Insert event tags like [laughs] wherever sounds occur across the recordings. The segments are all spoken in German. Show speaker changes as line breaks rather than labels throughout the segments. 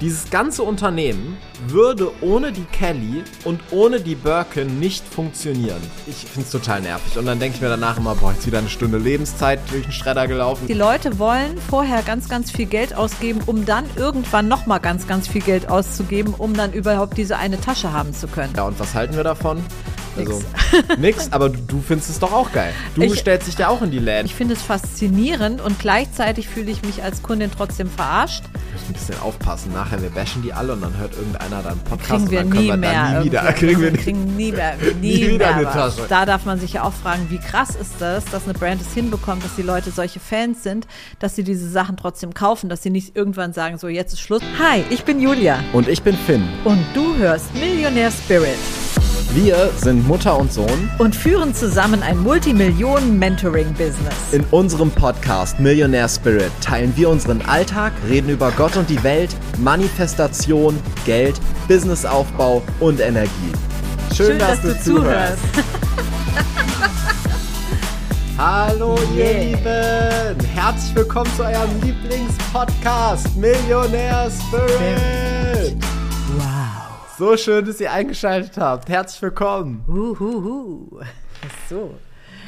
Dieses ganze Unternehmen würde ohne die Kelly und ohne die Birkin nicht funktionieren. Ich finde es total nervig. Und dann denke ich mir danach immer, boah, jetzt wieder eine Stunde Lebenszeit durch den Schredder gelaufen.
Die Leute wollen vorher ganz, ganz viel Geld ausgeben, um dann irgendwann nochmal ganz, ganz viel Geld auszugeben, um dann überhaupt diese eine Tasche haben zu können.
Ja, und was halten wir davon? Also, [laughs] nix, aber du, du findest es doch auch geil. Du
Ich-
stellst dich ja auch in die Läden.
Ich finde es faszinierend und gleichzeitig fühle ich mich als Kundin trotzdem verarscht.
Ich muss ein bisschen aufpassen. Nachher, wir bashen die alle und dann hört irgendeiner dann Podcast
Kriegen wir
und dann können
nie
wir
mehr.
nie wieder. Kriegen wir
Wir [laughs] kriegen nie mehr, [laughs] nie
Nie wieder
mehr
eine. Tasche.
Da darf man sich ja auch fragen, wie krass ist das, dass eine Brand es hinbekommt, dass die Leute solche Fans sind, dass sie diese Sachen trotzdem kaufen, dass sie nicht irgendwann sagen, so jetzt ist Schluss. Hi, ich bin Julia
Und ich bin Finn.
und du hörst Millionär Spirit
Wir sind Mutter und Sohn.
und führen zusammen ein Multimillionen-Mentoring-Business.
In unserem Podcast Millionaire Spirit teilen wir unseren Alltag, reden über Gott und die Welt, Manifestation, Geld, Businessaufbau und Energie. Schön, dass, du, zuhörst. [laughs] Hallo
Yeah.
ihr Lieben, herzlich willkommen zu eurem Lieblingspodcast Millionaire Spirit.
Wow.
So schön, dass ihr eingeschaltet habt. Herzlich willkommen.
Huhuhu. So.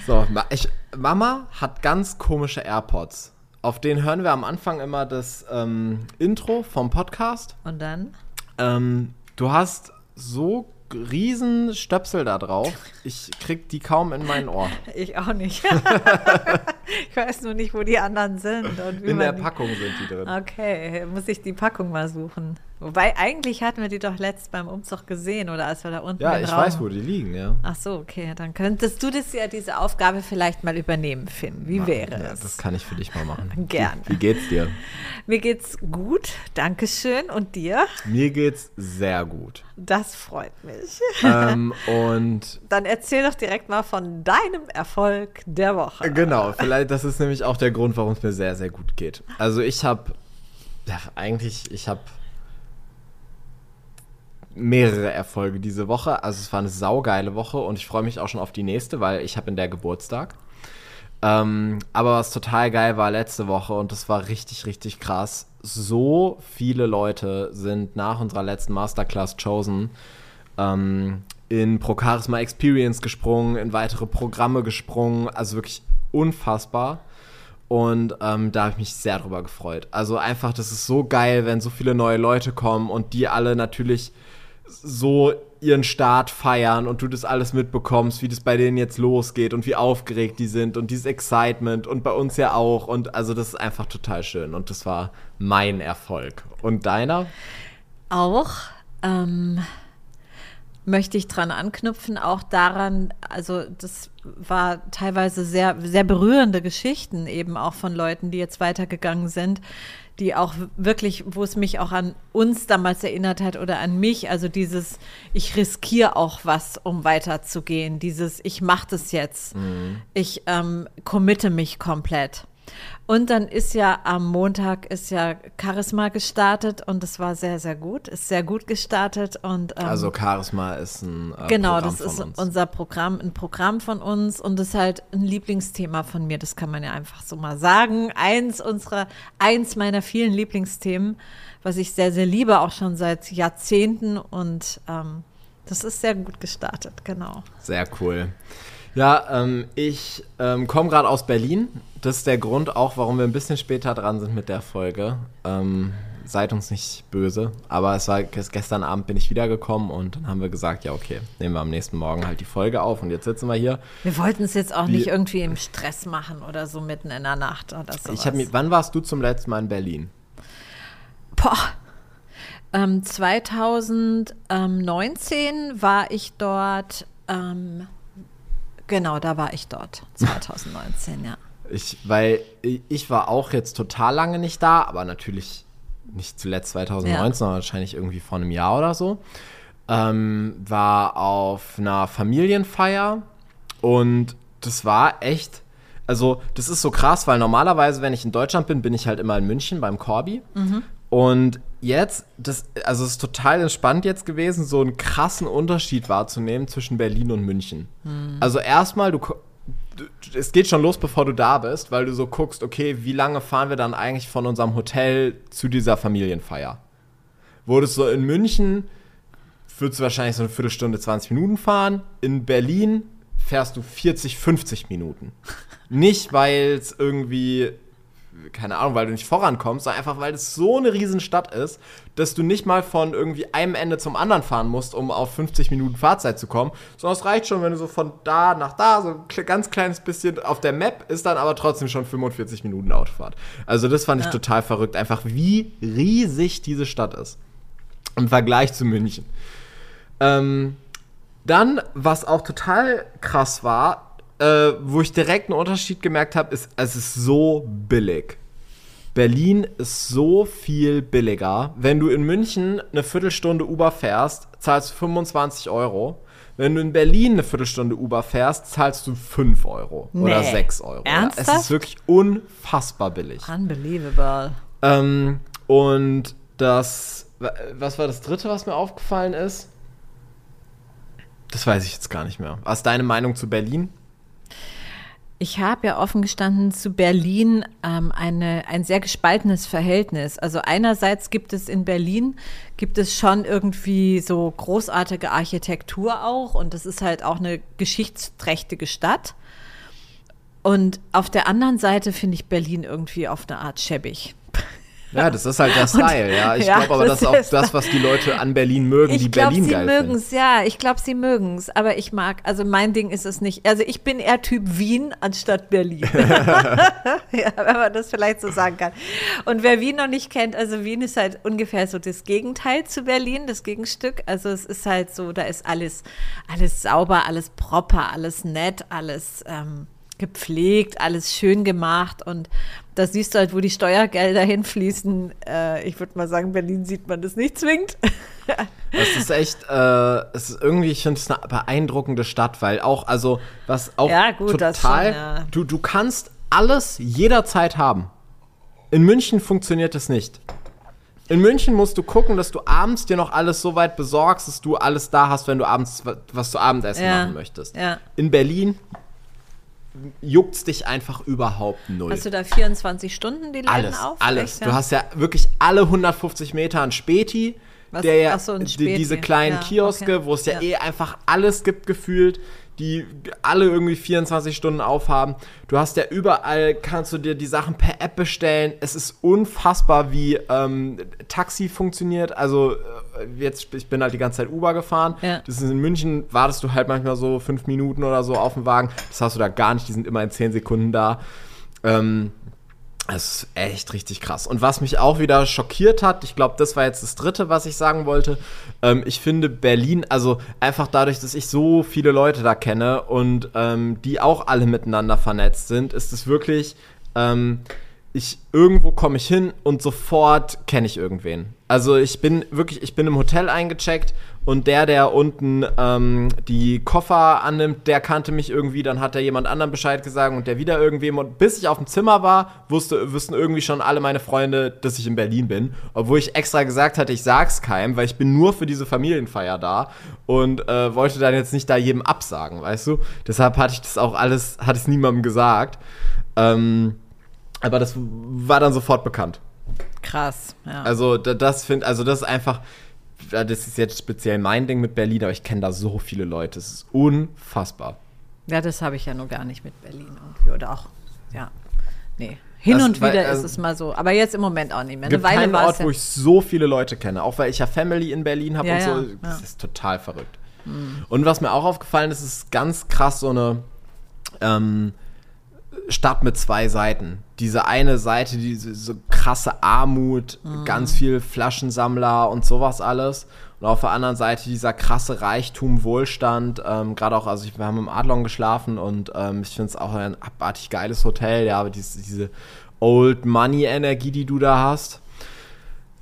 So, ich, Mama hat ganz komische AirPods. Auf denen hören wir am Anfang immer das ähm, Intro vom Podcast.
Und dann?
Ähm, du hast so riesen Stöpsel da drauf. Ich krieg die kaum in mein Ohr.
Ich auch nicht. [laughs] ich weiß nur nicht, wo die anderen sind. Und wie
In der Packung sind die drin.
Okay, muss ich die Packung mal suchen. Wobei, eigentlich hatten wir die doch letzt beim Umzug gesehen oder als wir da unten
Ja,
den
ich
Raum-
weiß, wo die liegen, ja.
Ach so, okay. Dann könntest du das ja, diese Aufgabe vielleicht mal übernehmen, Finn. Wie wäre
ja,
es?
Das kann ich für dich mal machen.
Gerne.
Wie, wie geht's dir?
Mir geht's gut, Dankeschön. Und dir?
Mir geht's sehr gut.
Das freut mich.
ähm, [laughs] und
Dann erzähl doch direkt mal von deinem Erfolg der Woche.
Genau, vielleicht, das ist nämlich auch der Grund, warum es mir sehr, sehr gut geht. Also ich habe, ja, eigentlich, ich habe mehrere Erfolge diese Woche. Also es war eine saugeile Woche und ich freue mich auch schon auf die nächste, weil ich habe in der Geburtstag. Ähm, aber was total geil war letzte Woche und das war richtig, richtig krass. So viele Leute sind nach unserer letzten Masterclass Chosen ähm, in Pro Charisma Experience gesprungen, in weitere Programme gesprungen. Also wirklich unfassbar. Und ähm, da habe ich mich sehr drüber gefreut. Also einfach, das ist so geil, wenn so viele neue Leute kommen und die alle natürlich so ihren Start feiern und du das alles mitbekommst, wie das bei denen jetzt losgeht und wie aufgeregt die sind und dieses Excitement und bei uns ja auch. Und also das ist einfach total schön und das war mein Erfolg. Und deiner?
Auch ähm, möchte ich dran anknüpfen, auch daran, also das war teilweise sehr, sehr berührende Geschichten eben auch von Leuten, die jetzt weitergegangen sind, die auch wirklich, wo es mich auch an uns damals erinnert hat oder an mich, also dieses, ich riskiere auch was, um weiterzugehen, dieses, ich mache das jetzt, ich ähm, committe mich komplett. Und dann ist ja am Montag ist ja Charisma gestartet und es war sehr, sehr gut, ist sehr gut gestartet und ähm,
Also Charisma ist ein äh,
genau,
Programm
das ist
uns.
unser Programm, ein Programm von uns und das ist halt ein Lieblingsthema von mir, das kann man ja einfach so mal sagen. Eins unserer, eins meiner vielen Lieblingsthemen, was ich sehr, sehr liebe, auch schon seit Jahrzehnten und ähm, das ist sehr gut gestartet, genau.
Sehr cool. Ja, ähm, ich ähm, komme gerade aus Berlin. Das ist der Grund auch, warum wir ein bisschen später dran sind mit der Folge. Ähm, seid uns nicht böse, aber es war ges- gestern Abend bin ich wiedergekommen und dann haben wir gesagt, ja okay, nehmen wir am nächsten Morgen halt die Folge auf und jetzt sitzen wir hier.
Wir wollten es jetzt auch
Wie-
nicht irgendwie im Stress machen oder so mitten in der Nacht oder so.
Ich habe mir, wann warst du zum letzten Mal in Berlin?
Boah. Ähm, 2019 war ich dort. Ähm, genau, da war ich dort. [laughs] 2019, ja.
Ich, weil ich war auch jetzt total lange nicht da, aber natürlich nicht zuletzt 2019, sondern wahrscheinlich irgendwie vor einem Jahr oder so. Ähm, war auf einer Familienfeier und das war echt, also das ist so krass, weil normalerweise, wenn ich in Deutschland bin, bin ich halt immer in München beim Corby. Und jetzt, das, also es ist total entspannt jetzt gewesen, so einen krassen Unterschied wahrzunehmen zwischen Berlin und München. Also erstmal, du, es geht schon los, bevor du da bist, weil du so guckst, okay, wie lange fahren wir dann eigentlich von unserem Hotel zu dieser Familienfeier? wurdest du in München, würdest du wahrscheinlich so eine Viertelstunde, 20 Minuten fahren. In Berlin fährst du 40, 50 Minuten. [laughs] Nicht, weil es irgendwie keine Ahnung, weil du nicht vorankommst, sondern einfach, weil es so eine Riesenstadt ist, dass du nicht mal von irgendwie einem Ende zum anderen fahren musst, um auf 50 Minuten Fahrzeit zu kommen, sondern es reicht schon, wenn du so von da nach da, so ein ganz kleines bisschen auf der Map ist dann aber trotzdem schon 45 Minuten Autofahrt. Also das fand ich ja. total verrückt, einfach wie riesig diese Stadt ist. Im Vergleich zu München. Ähm, dann, was auch total krass war, äh, wo ich direkt einen Unterschied gemerkt habe, ist, es ist so billig. Berlin ist so viel billiger. Wenn du in München eine Viertelstunde Uber fährst, zahlst du 25 Euro. Wenn du in Berlin eine Viertelstunde Uber fährst, zahlst du 5 Euro nee. oder 6 Euro.
Ernsthaft?
Ja, es ist wirklich unfassbar billig.
Unbelievable.
Ähm, und das, was war das dritte, was mir aufgefallen ist? Das weiß ich jetzt gar nicht mehr. Was ist deine Meinung zu Berlin?
Ich habe ja offen gestanden zu Berlin ähm, eine, ein sehr gespaltenes Verhältnis. Also einerseits gibt es in Berlin, gibt es schon irgendwie so großartige Architektur auch und das ist halt auch eine geschichtsträchtige Stadt. Und auf der anderen Seite finde ich Berlin irgendwie auf eine Art schäbig.
Ja, das ist halt der Style, und, ja. Ich ja, glaube aber, das ist auch das, was die Leute an Berlin mögen, ich die glaub, Berlin geil
finden. Sie mögen es, ja. Ich glaube, sie mögen es. Aber ich mag, also mein Ding ist es nicht. Also ich bin eher Typ Wien anstatt Berlin. [laughs] [laughs] ja, wenn man das vielleicht so sagen kann. Und wer Wien noch nicht kennt, also Wien ist halt ungefähr so das Gegenteil zu Berlin, das Gegenstück. Also es ist halt so, da ist alles, alles sauber, alles proper, alles nett, alles ähm, gepflegt, alles schön gemacht und da siehst du halt, wo die Steuergelder hinfließen. Äh, ich würde mal sagen, Berlin sieht man das nicht zwingend. [laughs]
Es ist echt, äh, es ist irgendwie, ich finde es eine beeindruckende Stadt, weil auch, also, was auch ja, gut, total, schon, ja. du, du kannst alles jederzeit haben. In München funktioniert das nicht. In München musst du gucken, dass du abends dir noch alles so weit besorgst, dass du alles da hast, wenn du abends was zu Abendessen ja, machen möchtest. In Berlin juckt's dich einfach überhaupt null.
Hast du da 24 Stunden die Läden
alles,
auf?
Alles, ja? Du hast ja wirklich alle 150 Meter ein Späti, Was? der ja so, die, diese kleinen ja, Kioske, okay. wo es ja, ja, eh einfach alles gibt gefühlt die alle irgendwie 24 Stunden aufhaben. Du hast ja überall, kannst du dir die Sachen per App bestellen. Es ist unfassbar, wie ähm, Taxi funktioniert. Also äh, jetzt, ich bin halt die ganze Zeit Uber gefahren. Ja. Das ist in München, wartest du halt manchmal so fünf Minuten oder so auf dem Wagen. Das hast du da gar nicht, die sind immer in zehn Sekunden da. Ähm, das ist echt richtig krass. Und was mich auch wieder schockiert hat, ich glaube, das war jetzt das Dritte, was ich sagen wollte. Ähm, ich finde Berlin, also einfach dadurch, dass ich so viele Leute da kenne und ähm, die auch alle miteinander vernetzt sind, ist es wirklich, ähm, ich irgendwo komme ich hin und sofort kenne ich irgendwen. Also ich bin wirklich, ich bin im Hotel eingecheckt und der, der unten ähm, die Koffer annimmt, der kannte mich irgendwie, dann hat er jemand anderem Bescheid gesagt und der wieder irgendwem. Und bis ich auf dem Zimmer war, wusste, wussten irgendwie schon alle meine Freunde, dass ich in Berlin bin. Obwohl ich extra gesagt hatte, ich sag's keinem, weil ich bin nur für diese Familienfeier da und äh, wollte dann jetzt nicht da jedem absagen, weißt du? Deshalb hatte ich das auch alles, hatte es niemandem gesagt. Ähm, aber das war dann sofort bekannt.
Krass, ja.
Also das finde, also das ist einfach, das ist jetzt speziell mein Ding mit Berlin, aber ich kenne da so viele Leute. Es ist unfassbar.
Ja, das habe ich ja nur gar nicht mit Berlin irgendwie. Oder auch, ja. Nee. Hin das, und wieder weil, also, ist es mal so. Aber jetzt im Moment auch nicht mehr.
Eine gibt Weile keinen Ort, ja wo ich so viele Leute kenne. Auch weil ich ja Family in Berlin habe ja, und so. Ja, das ist total verrückt. Mhm. Und was mir auch aufgefallen ist, ist ganz krass so eine ähm, Stadt mit zwei Seiten. Diese eine Seite, diese so krasse Armut, mhm. ganz viel Flaschensammler und sowas alles. Und auf der anderen Seite dieser krasse Reichtum, Wohlstand. Ähm, Gerade auch, also ich, wir haben im Adlon geschlafen und ähm, ich finde es auch ein abartig geiles Hotel. Ja, aber diese, diese Old Money Energie, die du da hast.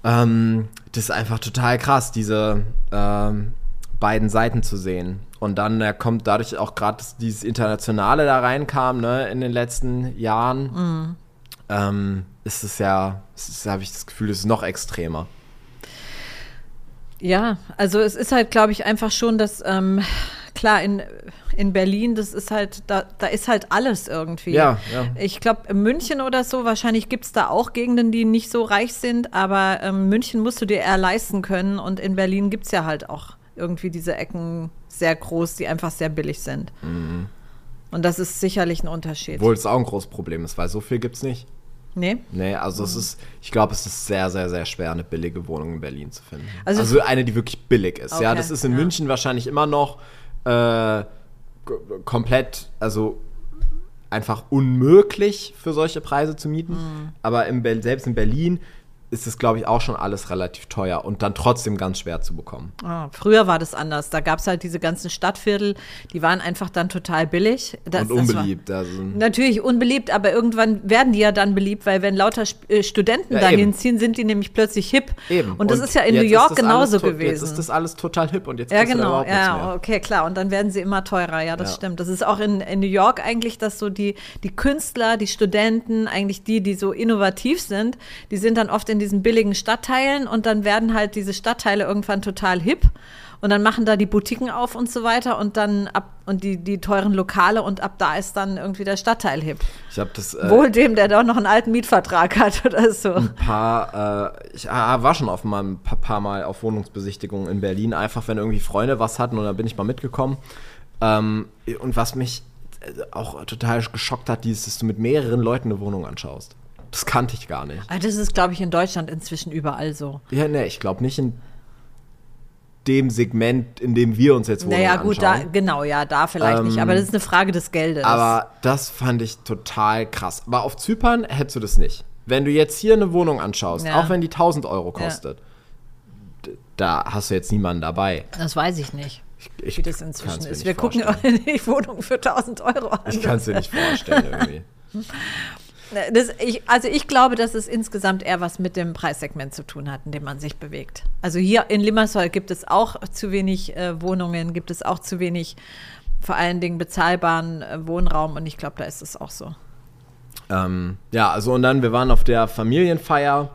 Ähm, das ist einfach total krass, diese ähm, beiden Seiten zu sehen. Und dann äh, kommt dadurch auch gerade dieses Internationale da reinkam, ne, in den letzten Jahren, mhm. ähm, ist es ja, habe ich das Gefühl, es ist noch extremer.
Ja, also es ist halt, glaube ich, einfach schon, dass ähm, klar, in, in Berlin, das ist halt, da, da ist halt alles irgendwie.
Ja, ja.
Ich glaube, in München oder so, wahrscheinlich gibt es da auch Gegenden, die nicht so reich sind, aber ähm, München musst du dir eher leisten können und in Berlin gibt es ja halt auch irgendwie diese Ecken sehr groß, die einfach sehr billig sind.
Mhm.
Und das ist sicherlich ein Unterschied.
Obwohl es auch ein großes Problem ist, weil so viel gibt es nicht.
nee?
Nee, also
Mhm.
es ist, ich glaube, es ist sehr, sehr, sehr schwer, eine billige Wohnung in Berlin zu finden.
Also-
Also, eine, die wirklich billig ist. ja,
Okay,
das ist in
ja.
München wahrscheinlich immer noch äh, komplett, also einfach unmöglich für solche Preise zu mieten.
Mhm.
Aber im Bel- selbst in Berlin ist es, glaube ich, auch schon alles relativ teuer und dann trotzdem ganz schwer zu bekommen.
Ah, früher war das anders. Da gab es halt diese ganzen Stadtviertel, die waren einfach dann total billig. Das,
und
das war-
unbeliebt. also,
Natürlich unbeliebt, aber irgendwann werden die ja dann beliebt, weil wenn lauter äh, Studenten
Ja,
dahin
eben.
ziehen, sind die nämlich plötzlich hip.
eben.
Und das ist ja in New York genauso gewesen.
Jetzt ist das alles total hip und jetzt
Ja,
du da
genau.
überhaupt
Ja,
mehr.
okay, klar. Und dann werden sie immer teurer. Ja, das
Ja.
stimmt. Das ist auch in, in New York eigentlich, dass so die, die Künstler, die Studenten, eigentlich die, die so innovativ sind, die sind dann oft in diesen billigen Stadtteilen und dann werden halt diese Stadtteile irgendwann total hip. Und dann machen da die Boutiquen auf und so weiter und dann ab und die, die teuren Lokale und ab da ist dann irgendwie der Stadtteil hip.
Ich habe das äh,
Wohl dem, der doch noch einen alten Mietvertrag hat [laughs] oder so.
ein paar, äh, ich ah, war schon auf mal ein paar, paar Mal auf Wohnungsbesichtigungen in Berlin, einfach wenn irgendwie Freunde was hatten und da bin ich mal mitgekommen. Ähm, und was mich äh, auch total geschockt hat, dieses, dass du mit mehreren Leuten eine Wohnung anschaust. Das kannte ich gar nicht.
Ah, Das ist, glaube ich, in Deutschland inzwischen überall so.
Ja, ne, ich glaube nicht in dem Segment, in dem wir uns jetzt Wohnungen
Naja, gut, da, genau, ja, da vielleicht nicht. Aber das ist eine Frage des Geldes.
Aber das fand ich total krass. Aber auf Zypern hättest du das nicht. Wenn du jetzt hier eine Wohnung anschaust,
Ja.
auch wenn die 1000 Euro kostet, d- da hast du jetzt niemanden dabei.
das weiß ich nicht,
Ich,
wie das inzwischen ist. Wir gucken
vorstellen. [laughs]
die Wohnung für 1000 Euro an.
Ich kann es dir nicht vorstellen irgendwie. [laughs]
Das, ich, also ich glaube, dass es insgesamt eher was mit dem Preissegment zu tun hat, in dem man sich bewegt. Also hier in Limassol gibt es auch zu wenig äh, Wohnungen, gibt es auch zu wenig, vor allen Dingen bezahlbaren äh, Wohnraum und ich glaube, da ist es auch so.
Ähm, ja, also und dann, wir waren auf der Familienfeier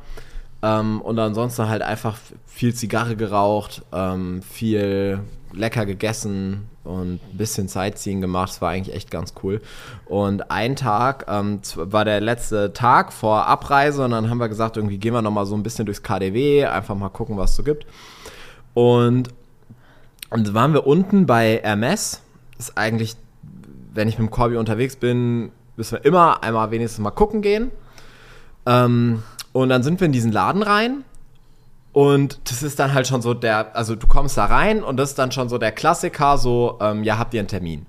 ähm, und ansonsten halt einfach viel Zigarre geraucht, ähm, viel lecker gegessen und ein bisschen Sightseeing gemacht. Das war eigentlich echt ganz cool. Und ein Tag ähm, war der letzte Tag vor Abreise und dann haben wir gesagt, irgendwie gehen wir nochmal so ein bisschen durchs KDW, einfach mal gucken, was es so gibt. Und, und waren wir unten bei Hermes. Ist eigentlich, wenn ich mit dem Corby unterwegs bin, müssen wir immer einmal wenigstens mal gucken gehen. Ähm, und dann sind wir in diesen Laden rein. Und das ist dann halt schon so der, also du kommst da rein und das ist dann schon so der Klassiker, so, ähm, ja, habt ihr einen Termin?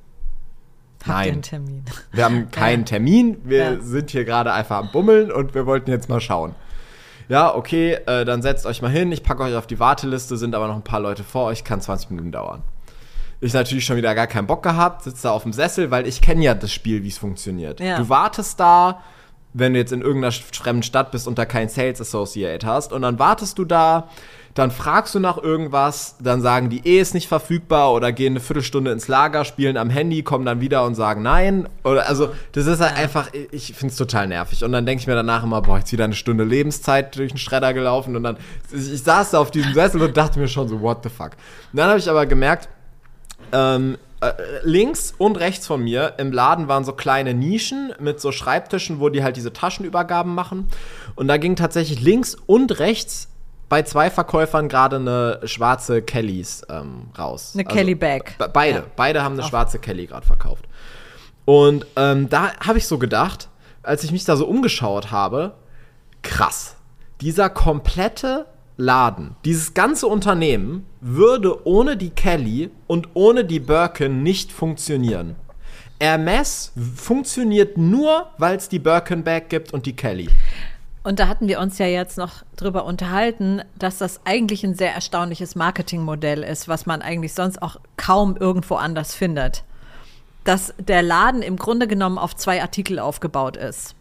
Habt ihr
Nein.
einen Termin?
Wir haben [laughs] keinen
Ja.
Termin, wir
Ja.
sind hier gerade einfach am Bummeln und wir wollten jetzt mal schauen. Ja, okay, äh, dann setzt euch mal hin, ich packe euch auf die Warteliste, sind aber noch ein paar Leute vor euch, kann 20 Minuten dauern. Ich natürlich schon wieder gar keinen Bock gehabt, sitze da auf dem Sessel, weil ich kenne ja das Spiel, wie es funktioniert.
Ja.
Du wartest da, wenn du jetzt in irgendeiner fremden Stadt bist und da keinen Sales Associate hast und dann wartest du da, dann fragst du nach irgendwas, dann sagen die, eh ist nicht verfügbar oder gehen eine Viertelstunde ins Lager, spielen am Handy, kommen dann wieder und sagen nein. Oder also das ist halt einfach, ich finde es total nervig. Und dann denke ich mir danach immer, boah, jetzt wieder eine Stunde Lebenszeit durch den Schredder gelaufen und dann, ich, ich saß da auf diesem Sessel und dachte mir schon so, what the fuck. Und dann habe ich aber gemerkt, ähm, äh, links und rechts von mir im Laden waren so kleine Nischen mit so Schreibtischen, wo die halt diese Taschenübergaben machen. Und da ging tatsächlich links und rechts bei zwei Verkäufern gerade eine schwarze Kellys ähm, raus.
Eine Kelly Bag.
be- Beide,
Ja.
beide haben eine schwarze Kelly gerade verkauft. Und ähm, da habe ich so gedacht, als ich mich da so umgeschaut habe, krass, dieser komplette Laden, dieses ganze Unternehmen würde ohne die Kelly und ohne die Birkin nicht funktionieren. Hermes funktioniert nur, weil es die Birkin Bag gibt und die Kelly.
Und da hatten wir uns ja jetzt noch drüber unterhalten, dass das eigentlich ein sehr erstaunliches Marketingmodell ist, was man eigentlich sonst auch kaum irgendwo anders findet. Dass der Laden im Grunde genommen auf zwei Artikel aufgebaut ist.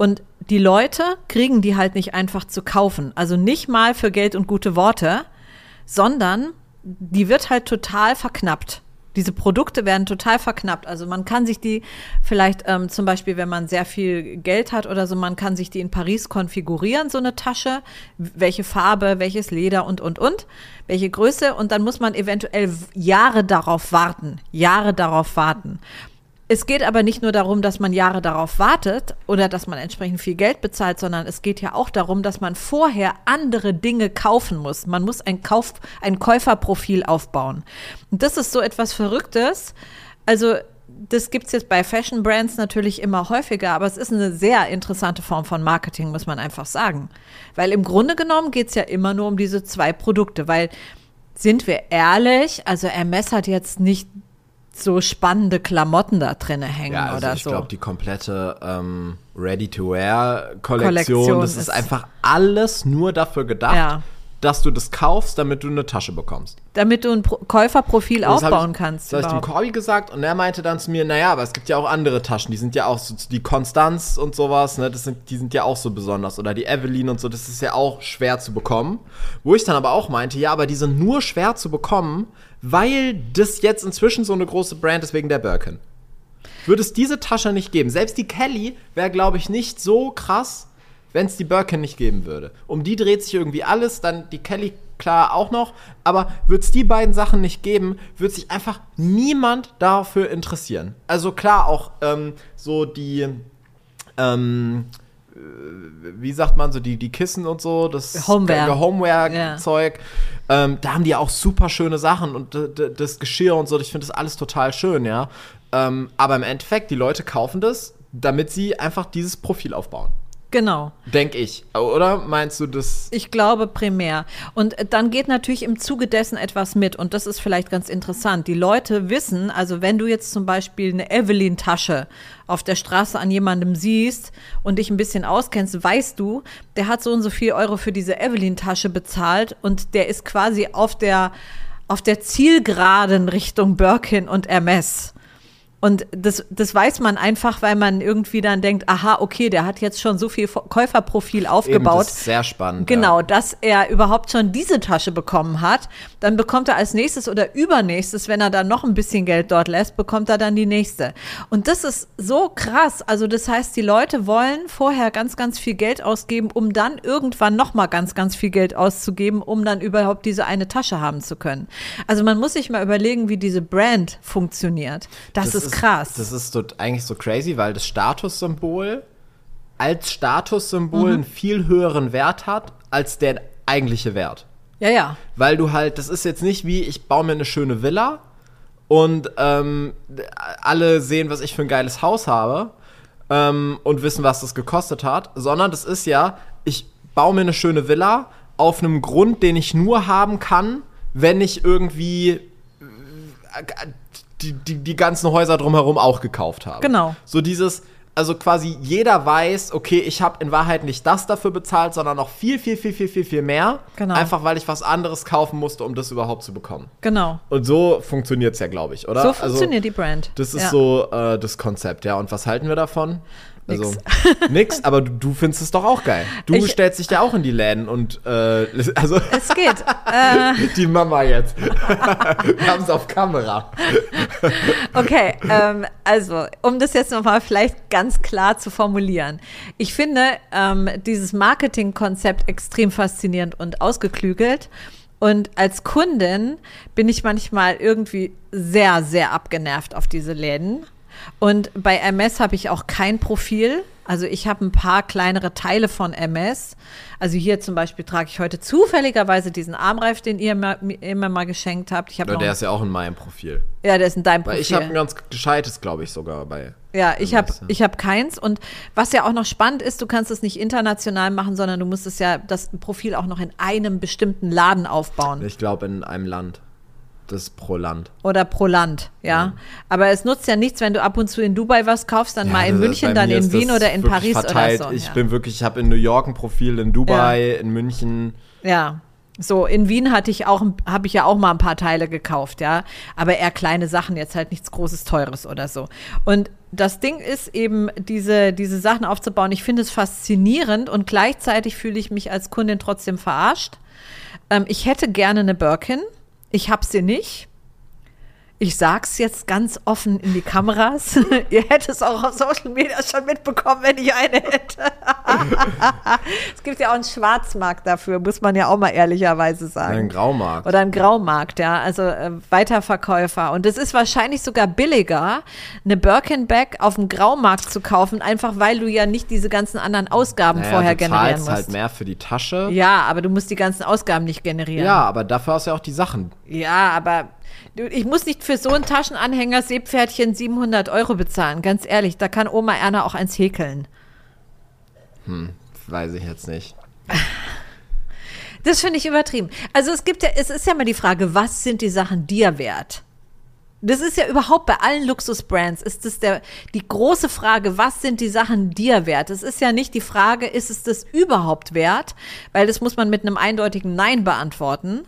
Und die Leute kriegen die halt nicht einfach zu kaufen. Also nicht mal für Geld und gute Worte, sondern die wird halt total verknappt, Diese Produkte werden total verknappt. Also man kann sich die vielleicht ähm, zum Beispiel, wenn man sehr viel Geld hat oder so, man kann sich die in Paris konfigurieren, so eine Tasche, welche Farbe, welches Leder und, und, und, welche Größe. Und dann muss man eventuell Jahre darauf warten, Jahre darauf warten. Es geht aber nicht nur darum, dass man Jahre darauf wartet oder dass man entsprechend viel Geld bezahlt, sondern es geht ja auch darum, dass man vorher andere Dinge kaufen muss. Man muss ein, Kauf, ein Käuferprofil aufbauen. Und das ist so etwas Verrücktes. Also das gibt es jetzt bei Fashion Brands natürlich immer häufiger, aber es ist eine sehr interessante Form von Marketing, muss man einfach sagen. Weil im Grunde genommen geht es ja immer nur um diese zwei Produkte, weil sind wir ehrlich, also Hermes hat jetzt nicht so spannende Klamotten da drin hängen
Ja, also
oder
ich
so.
glaube, die komplette ähm, Ready-to-Wear-Kollektion,
Kollektion
das ist,
ist-
einfach alles nur dafür gedacht,
Ja.
Dass du das kaufst, damit du eine Tasche bekommst.
Damit du ein Pro Käuferprofil
das
aufbauen
ich,
kannst.
Das habe ich dem. Corby gesagt und er meinte dann zu mir, naja, aber es gibt ja auch andere Taschen, die sind ja auch so, die Konstanz und sowas, ne, das sind, die sind ja auch so besonders. Oder die Evelyn und so, das ist ja auch schwer zu bekommen. Wo ich dann aber auch meinte, ja, aber die sind nur schwer zu bekommen, weil das jetzt inzwischen so eine große Brand ist wegen der Birkin. Würde es diese Tasche nicht geben, selbst die Kelly wäre, glaube ich, nicht so krass, wenn es die Birkin nicht geben würde. Um die dreht sich irgendwie alles, dann die Kelly klar auch noch, aber würde es die beiden Sachen nicht geben, würde sich einfach niemand dafür interessieren. Also klar auch ähm, so die, ähm, äh, wie sagt man so, die, die Kissen und so, das
Homeware.
Ge-
Ja.
Homeware-Zeug, ähm, da haben die auch super schöne Sachen und das Geschirr und so, ich finde das alles total schön, ja. Ähm, aber im Endeffekt, die Leute kaufen das, damit sie einfach dieses Profil aufbauen.
Genau.
Denk ich. Oder meinst du das?
Ich glaube primär. Und äh, dann geht natürlich im Zuge dessen etwas mit. Und das ist vielleicht ganz interessant. Die Leute wissen, also wenn du jetzt zum Beispiel eine Evelyn-Tasche auf der Straße an jemandem siehst und dich ein bisschen auskennst, weißt du, der hat so und so viel Euro für diese Evelyn-Tasche bezahlt und der ist quasi auf der, auf der Zielgeraden Richtung Birkin und Hermes. Und das, das weiß man einfach, weil man irgendwie dann denkt, aha, okay, der hat jetzt schon so viel Käuferprofil
Eben,
aufgebaut.
das ist sehr spannend.
Genau,
Ja.
dass er überhaupt schon diese Tasche bekommen hat. Dann bekommt er als nächstes oder übernächstes, wenn er dann noch ein bisschen Geld dort lässt, bekommt er dann die nächste. Und das ist so krass. Also das heißt, die Leute wollen vorher ganz, ganz viel Geld ausgeben, um dann irgendwann noch mal ganz, ganz viel Geld auszugeben, um dann überhaupt diese eine Tasche haben zu können. Also man muss sich mal überlegen, wie diese Brand funktioniert. Das, ist, krass.
Das ist so, eigentlich so crazy, weil das Statussymbol als Statussymbol
Mhm.
einen viel höheren Wert hat als der eigentliche Wert.
ja, ja.
Weil du halt, das ist jetzt nicht wie, ich baue mir eine schöne Villa und ähm, alle sehen, was ich für ein geiles Haus habe ähm, und wissen, was das gekostet hat, sondern das ist ja, ich baue mir eine schöne Villa auf einem Grund, den ich nur haben kann, wenn ich irgendwie äh, die, die, die ganzen Häuser drumherum auch gekauft habe.
Genau.
So dieses, also quasi jeder weiß, okay, ich habe in Wahrheit nicht das dafür bezahlt, sondern noch viel, viel, viel, viel, viel, viel mehr.
Genau.
Einfach weil ich was anderes kaufen musste, um das überhaupt zu bekommen.
Genau.
Und so funktioniert es ja, glaube ich, oder?
So funktioniert die Brand.
Das ist
Ja.
so äh, das Konzept, ja. Und was halten wir davon? Also, [laughs] nix, aber du, du findest es doch auch geil. Du
Ich-
stellst dich ja auch in die Läden und äh, [laughs] also
Es geht. [laughs] äh,
die Mama jetzt. wir haben es auf Kamera.
Okay, ähm, also um das jetzt nochmal vielleicht ganz klar zu formulieren. Ich finde ähm, dieses Marketingkonzept extrem faszinierend und ausgeklügelt. Und als Kundin bin ich manchmal irgendwie sehr, sehr abgenervt auf diese Läden. Und bei MS habe ich auch kein Profil. Also ich habe ein paar kleinere Teile von MS. Also hier zum Beispiel trage ich heute zufälligerweise diesen Armreif, den ihr mir immer mal geschenkt habt. Ich noch,
der ist ja auch in meinem Profil.
ja, der ist in deinem Profil.
Weil ich habe ein ganz gescheites, glaube ich, sogar bei.
Ja, ich habe
ja.
ich hab keins. Und was ja auch noch spannend ist, du kannst es nicht international machen, sondern du musst es ja das Profil auch noch in einem bestimmten Laden aufbauen
Ich glaube, in einem Land. Das pro Land.
oder pro Land, ja. Aber es nutzt ja nichts, wenn du ab und zu in Dubai was kaufst, dann mal in München, dann in Wien oder in Paris
verteilt.
oder so.
Ich
ja.
bin wirklich, ich habe in New York ein Profil, in Dubai, in München.
Ja. So, in Wien hatte ich auch, habe ich ja auch mal ein paar Teile gekauft, ja. Aber eher kleine Sachen, jetzt halt nichts Großes, Teures oder so. Und das Ding ist eben, diese, diese Sachen aufzubauen. Ich finde es faszinierend und gleichzeitig fühle ich mich als Kundin trotzdem verarscht. Ähm, ich hätte gerne eine Birkin. Ich habe sie nicht. Ich sag's jetzt ganz offen in die Kameras. [laughs] Ihr hättet es auch auf Social Media schon mitbekommen, wenn ich eine hätte. [laughs] es gibt ja auch einen Schwarzmarkt dafür, muss man ja auch mal ehrlicherweise sagen.
Ein Graumarkt.
Oder ein Graumarkt, ja, also äh, Weiterverkäufer. Und es ist wahrscheinlich sogar billiger, eine Birkenback auf dem Graumarkt zu kaufen, einfach weil du ja nicht diese ganzen anderen Ausgaben
Naja,
vorher
du
generieren
zahlst
musst.
halt mehr für die Tasche.
Ja, aber du musst die ganzen Ausgaben nicht generieren.
Ja, aber dafür hast du ja auch die Sachen.
Ja, aber du, ich muss nicht für so einen Taschenanhänger Seepferdchen 700 Euro bezahlen. Ganz ehrlich, da kann Oma Erna auch eins häkeln.
Weiß ich jetzt nicht. [laughs]
Das finde ich übertrieben. Also es gibt ja, es ist ja mal die Frage, was sind die Sachen dir wert? Das ist ja überhaupt bei allen Luxusbrands ist das der, die große Frage, was sind die Sachen dir wert? Es ist ja nicht die Frage, ist es das überhaupt wert? Weil das muss man mit einem eindeutigen Nein beantworten.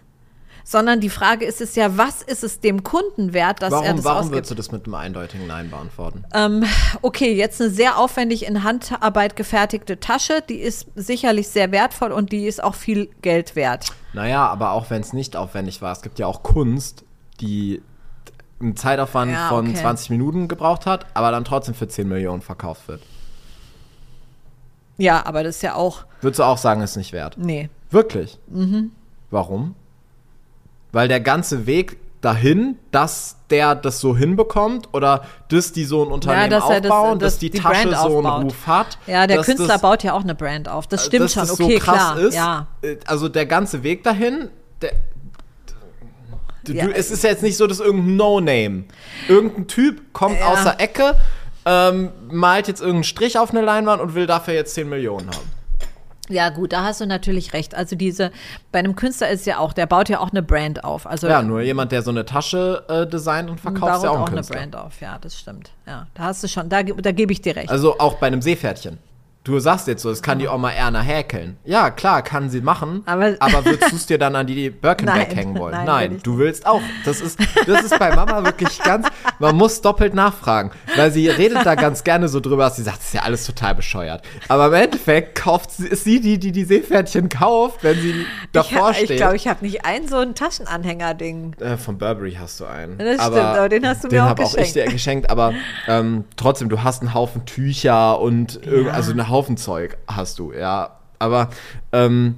Sondern die Frage ist es ja, was ist es dem Kunden wert, dass er
Warum,
das
warum
ausgibt?
würdest du das mit einem eindeutigen Nein beantworten?
Ähm, okay, jetzt eine sehr aufwendig in Handarbeit gefertigte Tasche, die ist sicherlich sehr wertvoll und die ist auch viel Geld wert.
Naja, aber auch wenn es nicht aufwendig war, es gibt ja auch Kunst, die einen Zeitaufwand
Ja,
von
okay.
20 Minuten gebraucht hat, aber dann trotzdem für 10 Millionen verkauft wird.
Ja, aber das ist ja auch,
Würdest du auch sagen, ist nicht wert?
nee.
Wirklich? Warum? Weil der ganze Weg dahin, dass der das so hinbekommt oder dass die so ein Unternehmen
dass er das-
aufbauen,
dass
dass die,
die
Tasche
Brand
so einen
aufbaut.
Ruf hat.
Ja, der Künstler
das,
baut ja auch eine Brand auf. Das stimmt
dass
schon,
das
okay,
so krass
klar.
ist.
Ja.
Äh, Also der ganze Weg dahin, der, du,
Ja.
es ist ja jetzt nicht so, dass irgendein No-Name, irgendein Typ kommt
Ja.
aus der Ecke, ähm, malt jetzt irgendeinen Strich auf eine Leinwand und will dafür jetzt 10 Millionen haben.
Ja, gut, da hast du natürlich recht. Also diese, bei einem Künstler ist ja auch, der baut ja auch eine Brand auf. Also
Ja, nur jemand, der so eine Tasche äh, designt und verkauft, ist
baut
ja auch
auch
ein
eine
Künstler.
Brand auf. Ja, das stimmt. Ja, da hast du schon, da, da gebe ich dir recht.
Also auch bei einem Seepferdchen. Du sagst jetzt so, das kann die Oma Erna häkeln. Ja, klar, kann sie machen.
Aber-
Aber, würdest du es dir dann an die Birkenback [laughs]
Nein,
hängen wollen?
nein,
Nein, du willst auch. Das ist, das ist bei Mama wirklich ganz. Man muss doppelt nachfragen. Weil sie redet da ganz gerne so drüber, dass sie sagt, das ist ja alles total bescheuert. Aber im Endeffekt kauft sie, ist sie die, die die Seepferdchen kauft, wenn sie davor
ich
steht.
ich glaube, ich habe nicht ein so ein Taschenanhänger-Ding.
Äh, von Burberry hast du einen.
Das stimmt, aber den hast du mir auch
hab auch ich
geschenkt.
dir geschenkt, aber ähm, trotzdem, du hast einen Haufen Tücher und
Ja.
also einen Haufen Zeug hast du, ja. Aber ähm,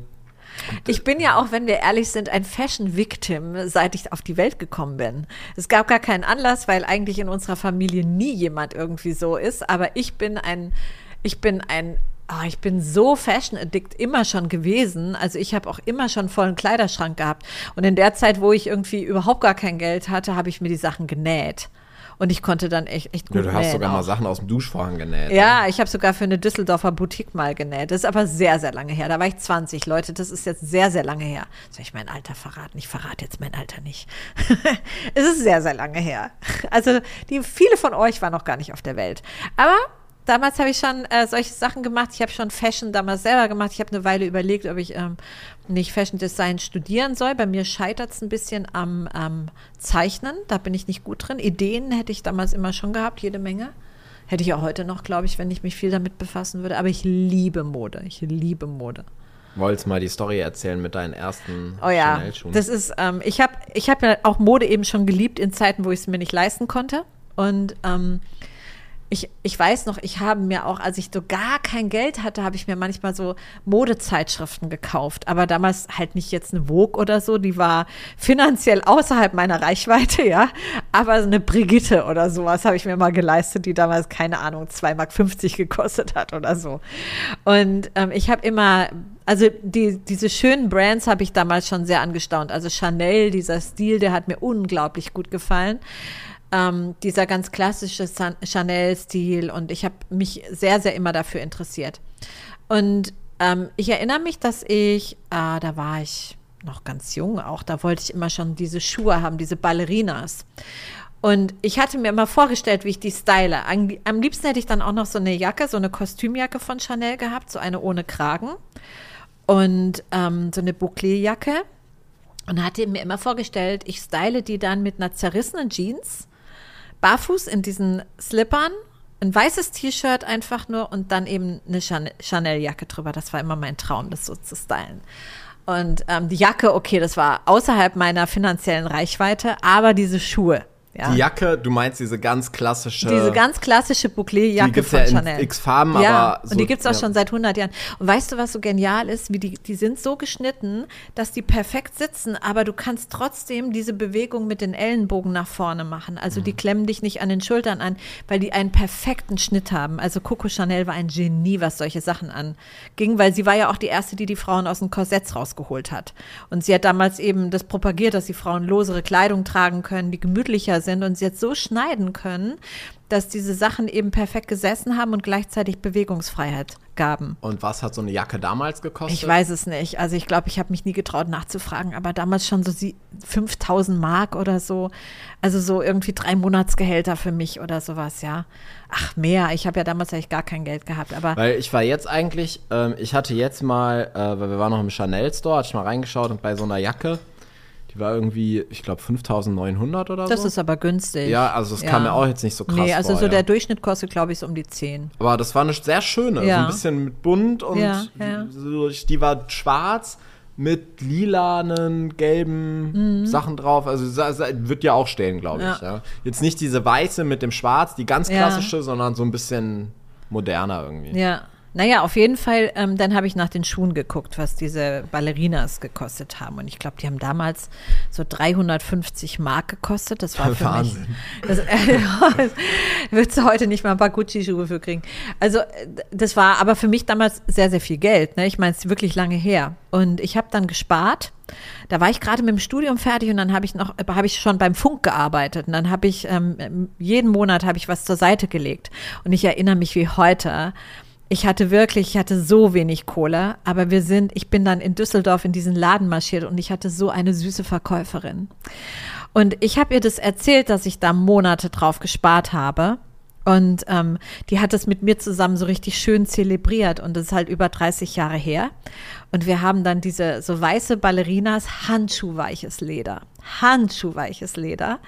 Ich bin ja auch, wenn wir ehrlich sind, ein Fashion-Victim, seit ich auf die Welt gekommen bin. Es gab gar keinen Anlass, weil eigentlich in unserer Familie nie jemand irgendwie so ist. Aber ich bin ein, ich bin ein, ah, ich bin so Fashion-Addict immer schon gewesen. Also ich habe auch immer schon vollen Kleiderschrank gehabt. Und in der Zeit, wo ich irgendwie überhaupt gar kein Geld hatte, habe ich mir die Sachen genäht. Und ich konnte dann echt, echt gut
ja, du hast
nähen
sogar
auch.
mal Sachen aus dem Duschvorhang genäht. ne?
Ja, ich habe sogar für eine Düsseldorfer Boutique mal genäht. Das ist aber sehr, sehr lange her. Da war ich 20. Leute, das ist jetzt sehr, sehr lange her. Soll ich mein Alter verraten? Ich verrate jetzt mein Alter nicht. [laughs] es ist sehr, sehr lange her. Also die, viele von euch waren noch gar nicht auf der Welt. Aber damals habe ich schon äh, solche Sachen gemacht. Ich habe schon Fashion damals selber gemacht. Ich habe eine Weile überlegt, ob ich ähm, nicht Fashion Design studieren soll. Bei mir scheitert es ein bisschen am ähm, Zeichnen. Da bin ich nicht gut drin. Ideen hätte ich damals immer schon gehabt, jede Menge. Hätte ich auch heute noch, glaube ich, wenn ich mich viel damit befassen würde. Aber ich liebe Mode. Ich liebe Mode.
Wolltest mal die Story erzählen mit deinen ersten
Oh ja,
Chanel-Schuhen?
das ist, ähm, ich habe ich hab ja auch Mode eben schon geliebt in Zeiten, wo ich es mir nicht leisten konnte. Und ähm, ich, ich weiß noch, ich habe mir auch, als ich so gar kein Geld hatte, habe ich mir manchmal so Modezeitschriften gekauft. Aber damals halt nicht jetzt eine Vogue oder so, die war finanziell außerhalb meiner Reichweite, ja. Aber eine Brigitte oder sowas habe ich mir mal geleistet, die damals, keine Ahnung, 2,50 Mark gekostet hat oder so. Und ähm, ich habe immer, also die, diese schönen Brands habe ich damals schon sehr angestaunt. Also Chanel, dieser Stil, der hat mir unglaublich gut gefallen ähm, dieser ganz klassische Chanel-Stil und ich habe mich sehr, sehr immer dafür interessiert. Und ähm, ich erinnere mich, dass ich, äh, da war ich noch ganz jung auch, da wollte ich immer schon diese Schuhe haben, diese Ballerinas. Und ich hatte mir immer vorgestellt, wie ich die style. Am, am liebsten hätte ich dann auch noch so eine Jacke, so eine Kostümjacke von Chanel gehabt, so eine ohne Kragen und ähm, so eine Bouclé-Jacke. Und hatte mir immer vorgestellt, ich style die dann mit einer zerrissenen Jeans, barfuß in diesen Slippern, ein weißes T-Shirt einfach nur und dann eben eine Chan- Chanel-Jacke drüber. Das war immer mein Traum, das so zu stylen. Und ähm, die Jacke, okay, das war außerhalb meiner finanziellen Reichweite, aber diese Schuhe, Ja.
Die Jacke, du meinst diese ganz klassische.
Diese ganz klassische Bouclé-Jacke
gibt's
von
ja in
Chanel.
x Farben,
ja,
aber.
und die gibt es auch
ja.
schon seit 100 Jahren. Und weißt du, was so genial ist? Wie die, die sind so geschnitten, dass die perfekt sitzen, aber du kannst trotzdem diese Bewegung mit den Ellenbogen nach vorne machen. Also
Mhm.
die klemmen dich nicht an den Schultern an, weil die einen perfekten Schnitt haben. Also Coco Chanel war ein Genie, was solche Sachen anging, weil sie war ja auch die erste, die die Frauen aus den Korsetts rausgeholt hat. Und sie hat damals eben das propagiert, dass die Frauen losere Kleidung tragen können, die gemütlicher sind und sie hat so schneiden können, dass diese Sachen eben perfekt gesessen haben und gleichzeitig Bewegungsfreiheit gaben.
Und was hat so eine Jacke damals gekostet?
Ich weiß es nicht. Also ich glaube, ich habe mich nie getraut nachzufragen, aber damals schon so sie 5000 Mark oder so. Also so irgendwie drei Monatsgehälter für mich oder sowas, ja. Ach, mehr. Ich habe ja damals eigentlich gar kein Geld gehabt, aber
Weil ich war jetzt eigentlich, ähm, ich hatte jetzt mal, äh, weil wir waren noch im Chanel Store, hatte ich mal reingeschaut und bei so einer Jacke, die war irgendwie, ich glaube, 5900 oder
das
so.
ist aber günstig.
ja, also das kam mir auch jetzt nicht so krass
Nee, also
vor,
so
ja.
der Durchschnitt kostet, glaube ich, so um die 10.
Aber das war eine sehr schöne, so
Ja.
ein bisschen mit bunt und
Ja, ja.
So, die war schwarz mit lilanen, gelben Sachen drauf. Also wird ja auch stehen, glaube ich.
Mhm. Ja.
Ja. Jetzt nicht diese weiße mit dem Schwarz, die ganz
Ja.
klassische, sondern so ein bisschen moderner irgendwie.
Ja. Naja, auf jeden Fall, ähm, dann habe ich nach den Schuhen geguckt, was diese Ballerinas gekostet haben. Und ich glaube, die haben damals so 350 Mark gekostet. Das war [laughs] für
Wahnsinn.
mich. Das, äh, [laughs] würdest du heute nicht mal ein paar Gucci-Schuhe für kriegen. Also, äh, das war aber für mich damals sehr, sehr viel Geld. Ne? Ich meine, es ist wirklich lange her. Und ich habe dann gespart. Da war ich gerade mit dem Studium fertig und dann habe ich noch, habe ich schon beim Funk gearbeitet und dann habe ich ähm, jeden Monat habe ich was zur Seite gelegt und ich erinnere mich wie heute. Ich hatte wirklich, ich hatte so wenig Kohle, aber wir sind, ich bin dann in Düsseldorf in diesen Laden marschiert und ich hatte so eine süße Verkäuferin. Und ich habe ihr das erzählt, dass ich da Monate drauf gespart habe. Und ähm, die hat das mit mir zusammen so richtig schön zelebriert und das ist halt über 30 Jahre her. Und wir haben dann diese so weiße Ballerinas, handschuhweiches Leder. Handschuhweiches Leder.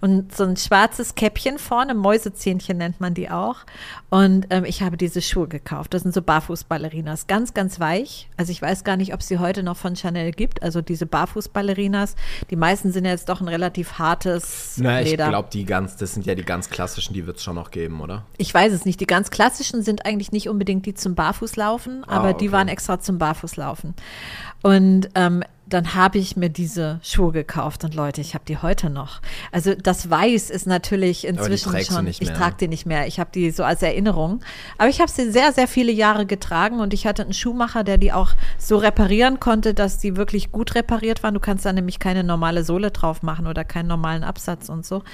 Und so ein schwarzes Käppchen vorne, Mäusezähnchen nennt man die auch. Und ähm, ich habe diese Schuhe gekauft. Das sind so Barfußballerinas. Ganz, ganz weich. Also ich weiß gar nicht, ob es sie heute noch von Chanel gibt. Also diese Barfußballerinas. Die meisten sind ja jetzt doch ein relativ hartes
Na, ich
Leder.
glaube, die ganz, das sind ja die ganz klassischen, die wird es schon noch geben, oder?
Ich weiß es nicht. Die ganz klassischen sind eigentlich nicht unbedingt die zum Barfußlaufen, aber die
okay.
waren extra zum Barfußlaufen. Und ähm, dann habe ich mir diese Schuhe gekauft und Leute, ich habe die heute noch. Also das Weiß ist natürlich inzwischen schon.
nicht
ich trage die nicht mehr. Ich habe die so als Erinnerung. Aber ich habe sie sehr, sehr viele Jahre getragen und ich hatte einen Schuhmacher, der die auch so reparieren konnte, dass die wirklich gut repariert waren. Du kannst da nämlich keine normale Sohle drauf machen oder keinen normalen Absatz und so.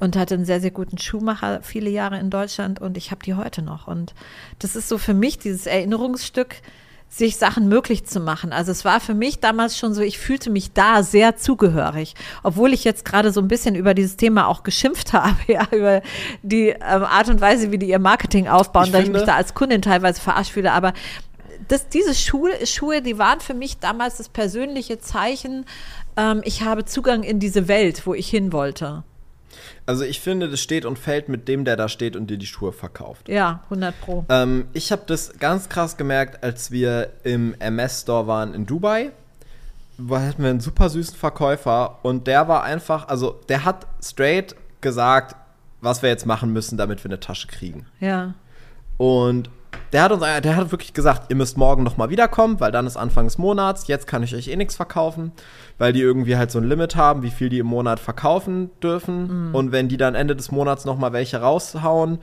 Und hatte einen sehr, sehr guten Schuhmacher viele Jahre in Deutschland und ich habe die heute noch. Und das ist so für mich dieses Erinnerungsstück sich Sachen möglich zu machen. Also es war für mich damals schon so, ich fühlte mich da sehr zugehörig, obwohl ich jetzt gerade so ein bisschen über dieses Thema auch geschimpft [laughs] habe, ja, über die ähm, Art und Weise, wie die ihr Marketing aufbauen,
Ich
dass ich mich da als Kundin teilweise verarscht fühle, aber das, diese Schuhe, Schuhe, die waren für mich damals das persönliche Zeichen, ähm, ich habe Zugang in diese Welt, wo ich hin wollte.
Also ich finde, das steht und fällt mit dem, der da steht und dir die Schuhe verkauft.
Ja, 100 Pro.
Ähm, ich habe das ganz krass gemerkt, als wir im MS-Store waren in Dubai. Da hatten wir einen super süßen Verkäufer und der war einfach, also der hat straight gesagt, was wir jetzt machen müssen, damit wir eine Tasche kriegen.
Ja.
Und der hat uns, der hat wirklich gesagt, ihr müsst morgen noch mal wiederkommen, weil dann ist Anfang des Monats. Jetzt kann ich euch eh nichts verkaufen, weil die irgendwie halt so ein Limit haben, wie viel die im Monat verkaufen dürfen. Und wenn die dann Ende des Monats noch mal welche raushauen,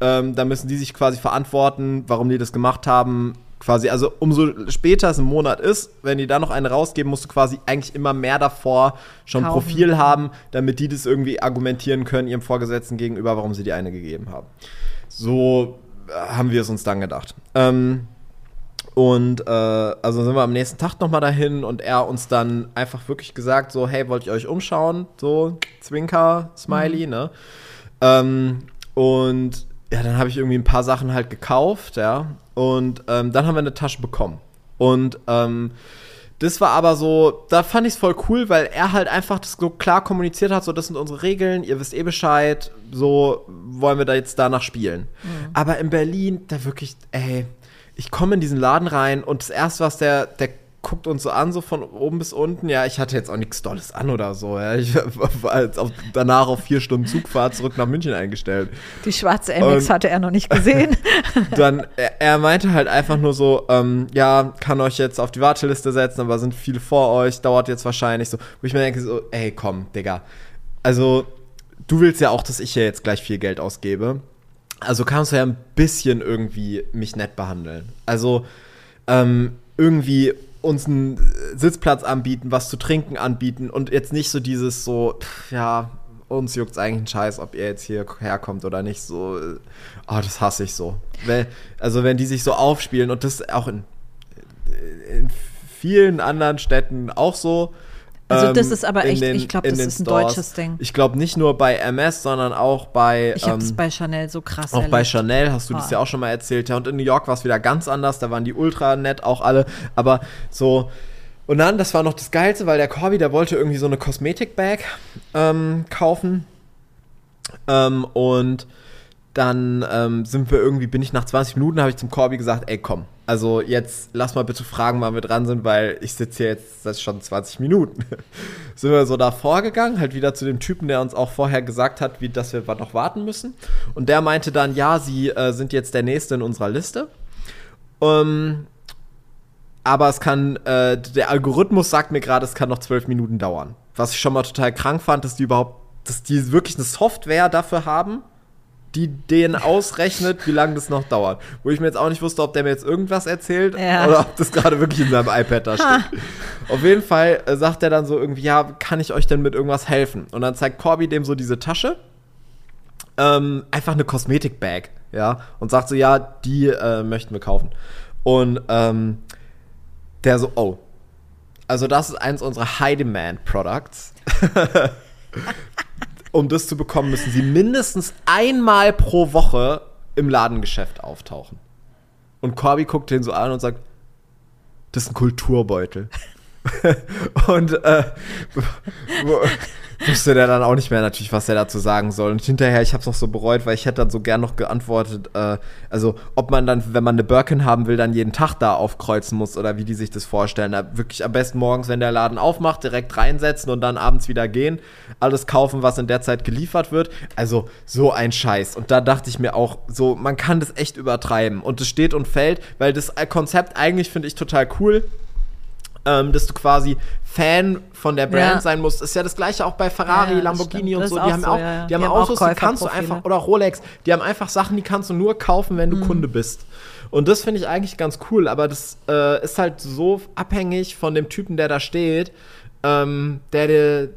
ähm, dann müssen die sich quasi verantworten, warum die das gemacht haben. Quasi, also umso später es im Monat ist, wenn die dann noch eine rausgeben, musst du quasi eigentlich immer mehr davor schon
Kaufen.
Profil haben, damit die das irgendwie argumentieren können ihrem Vorgesetzten gegenüber, warum sie die eine gegeben haben. So äh, haben wir es uns dann gedacht. Ähm, und äh, also sind wir am nächsten Tag nochmal dahin und er uns dann einfach wirklich gesagt, so, hey, wollt ihr euch umschauen? So, Zwinker, Smiley, ne? Ähm, und ja, dann habe ich irgendwie ein paar Sachen halt gekauft, ja. Und ähm, dann haben wir eine Tasche bekommen. Und ähm, das war aber so, da fand ich es voll cool, weil er halt einfach das so klar kommuniziert hat, so das sind unsere Regeln, ihr wisst eh Bescheid, so wollen wir da jetzt danach spielen. Aber in Berlin, da wirklich, ey, ich komme in diesen Laden rein und das erste, was der, der guckt uns so an, so von oben bis unten. Ja, ich hatte jetzt auch nichts Dolles an oder so. Ja. Ich [laughs] war jetzt auf, danach auf vier Stunden Zugfahrt zurück nach München eingestellt.
Die schwarze MX hatte er noch nicht gesehen. [laughs]
dann, er, er, meinte halt einfach nur so, ähm, ja, kann euch jetzt auf die Warteliste setzen, aber sind viele vor euch, dauert jetzt wahrscheinlich so. Wo ich mir denke, so, ey, komm, Digga. Also, du willst ja auch, dass ich hier jetzt gleich viel Geld ausgebe. Also kannst du ja ein bisschen irgendwie mich nett behandeln. Also, ähm, irgendwie uns einen Sitzplatz anbieten, was zu trinken anbieten und jetzt nicht so dieses so, pff, ja, uns juckt es eigentlich ein Scheiß, ob ihr jetzt hier herkommt oder nicht. So, oh, das hasse ich so. Weil, also wenn die sich so aufspielen und das auch in, in vielen anderen Städten auch so,
also das ähm, ist aber echt, den, ich glaube, das ist ein Stores. deutsches Ding.
Ich glaube nicht nur bei MS, sondern auch bei.
Ich habe es ähm, bei Chanel so krass
Auch erlebt. bei Chanel hast du oh. das ja auch schon mal erzählt. Ja, und in New York war es wieder ganz anders. Da waren die ultra nett auch alle. Aber so. Und dann, das war noch das Geilste, weil der Corby, der wollte irgendwie so eine Kosmetik-Bag ähm, kaufen. Ähm, und dann ähm, sind wir irgendwie, bin ich nach 20 Minuten, habe ich zum Corby gesagt, ey komm, also jetzt lass mal bitte fragen, wann wir dran sind, weil ich sitze hier jetzt seit schon 20 Minuten. [laughs] sind wir so da vorgegangen, halt wieder zu dem Typen, der uns auch vorher gesagt hat, wie, dass wir noch warten müssen. Und der meinte dann, ja, sie äh, sind jetzt der Nächste in unserer Liste. Ähm, aber es kann, äh, der Algorithmus sagt mir gerade, es kann noch zwölf Minuten dauern. Was ich schon mal total krank fand, dass die überhaupt, dass die wirklich eine Software dafür haben, die den ausrechnet, wie lange das noch dauert. Wo ich mir jetzt auch nicht wusste, ob der mir jetzt irgendwas erzählt ja. oder ob das gerade wirklich in seinem iPad da steht. Auf jeden Fall äh, sagt er dann so irgendwie, ja, kann ich euch denn mit irgendwas helfen? Und dann zeigt Corby dem so diese Tasche. Ähm, einfach eine Kosmetik-Bag, ja. Und sagt so, ja, die äh, möchten wir kaufen. Und ähm, der so, oh. Also das ist eins unserer High-Demand-Products. [laughs] um das zu bekommen, müssen sie mindestens einmal pro Woche im Ladengeschäft auftauchen. Und Corby guckt den so an und sagt, das ist ein Kulturbeutel. [laughs] und äh, wusste der dann auch nicht mehr natürlich, was er dazu sagen soll. Und hinterher, ich habe es noch so bereut, weil ich hätte dann so gern noch geantwortet, äh, also ob man dann, wenn man eine Birkin haben will, dann jeden Tag da aufkreuzen muss oder wie die sich das vorstellen. Da wirklich am besten morgens, wenn der Laden aufmacht, direkt reinsetzen und dann abends wieder gehen, alles kaufen, was in der Zeit geliefert wird. Also so ein Scheiß. Und da dachte ich mir auch, so, man kann das echt übertreiben. Und es steht und fällt, weil das Konzept eigentlich finde ich total cool ähm, dass du quasi Fan von der Brand ja. sein musst. Ist ja das gleiche auch bei Ferrari, ja, Lamborghini und so. Die haben, so, auch, ja, die haben, die Autos, die kannst du einfach, oder Rolex, die haben einfach Sachen, die kannst du nur kaufen, wenn du mhm. Kunde bist. Und das finde ich eigentlich ganz cool, aber das äh, ist halt so abhängig von dem Typen, der da steht, ähm, der dir